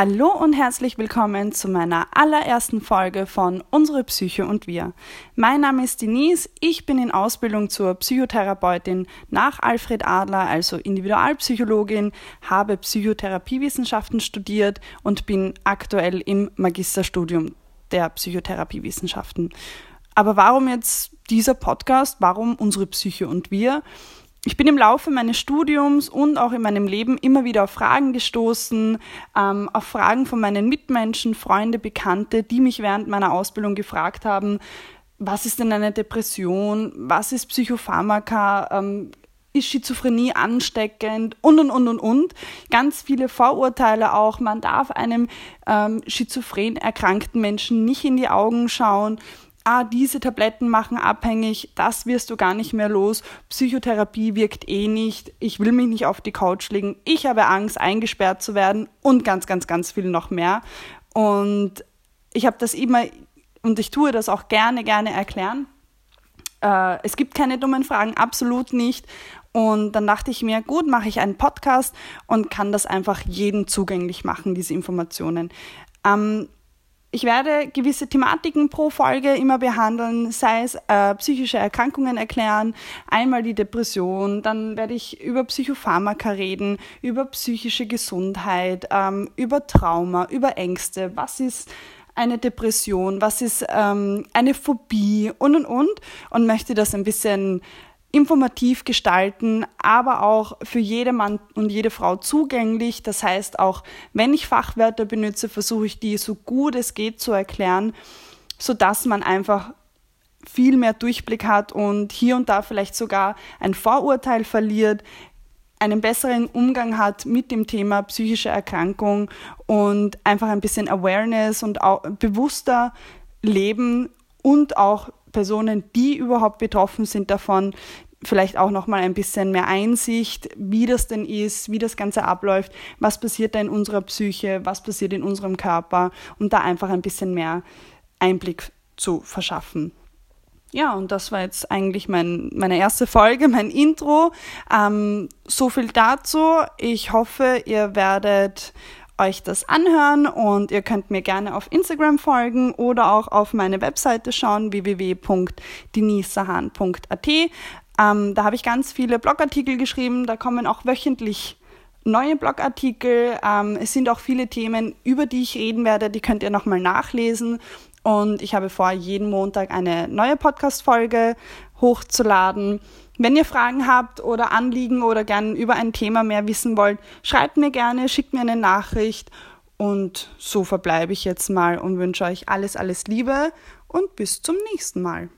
Hallo und herzlich willkommen zu meiner allerersten Folge von Unsere Psyche und wir. Mein Name ist Denise, ich bin in Ausbildung zur Psychotherapeutin nach Alfred Adler, also Individualpsychologin, habe Psychotherapiewissenschaften studiert und bin aktuell im Magisterstudium der Psychotherapiewissenschaften. Aber warum jetzt dieser Podcast? Warum unsere Psyche und wir? Ich bin im Laufe meines Studiums und auch in meinem Leben immer wieder auf Fragen gestoßen, ähm, auf Fragen von meinen Mitmenschen, Freunde, Bekannte, die mich während meiner Ausbildung gefragt haben, was ist denn eine Depression, was ist Psychopharmaka, ähm, ist Schizophrenie ansteckend und und und und und. Ganz viele Vorurteile auch. Man darf einem ähm, schizophren erkrankten Menschen nicht in die Augen schauen ah, diese Tabletten machen abhängig, das wirst du gar nicht mehr los, Psychotherapie wirkt eh nicht, ich will mich nicht auf die Couch legen, ich habe Angst, eingesperrt zu werden und ganz, ganz, ganz viel noch mehr. Und ich habe das immer, und ich tue das auch gerne, gerne erklären. Äh, es gibt keine dummen Fragen, absolut nicht. Und dann dachte ich mir, gut, mache ich einen Podcast und kann das einfach jedem zugänglich machen, diese Informationen. Ähm, ich werde gewisse Thematiken pro Folge immer behandeln, sei es äh, psychische Erkrankungen erklären, einmal die Depression, dann werde ich über Psychopharmaka reden, über psychische Gesundheit, ähm, über Trauma, über Ängste, was ist eine Depression, was ist ähm, eine Phobie? Und und und. Und möchte das ein bisschen informativ gestalten, aber auch für jede Mann und jede Frau zugänglich. Das heißt, auch wenn ich Fachwörter benutze, versuche ich die so gut es geht zu erklären, sodass man einfach viel mehr Durchblick hat und hier und da vielleicht sogar ein Vorurteil verliert, einen besseren Umgang hat mit dem Thema psychische Erkrankung und einfach ein bisschen Awareness und auch bewusster leben und auch Personen, die überhaupt betroffen sind davon, vielleicht auch noch mal ein bisschen mehr Einsicht, wie das denn ist, wie das Ganze abläuft, was passiert da in unserer Psyche, was passiert in unserem Körper und da einfach ein bisschen mehr Einblick zu verschaffen. Ja, und das war jetzt eigentlich mein, meine erste Folge, mein Intro. Ähm, so viel dazu. Ich hoffe, ihr werdet euch das anhören und ihr könnt mir gerne auf Instagram folgen oder auch auf meine Webseite schauen, www.denisahan.at. Ähm, da habe ich ganz viele Blogartikel geschrieben, da kommen auch wöchentlich neue Blogartikel. Ähm, es sind auch viele Themen, über die ich reden werde, die könnt ihr nochmal nachlesen. Und ich habe vor, jeden Montag eine neue Podcast-Folge hochzuladen. Wenn ihr Fragen habt oder Anliegen oder gern über ein Thema mehr wissen wollt, schreibt mir gerne, schickt mir eine Nachricht und so verbleibe ich jetzt mal und wünsche euch alles, alles Liebe und bis zum nächsten Mal.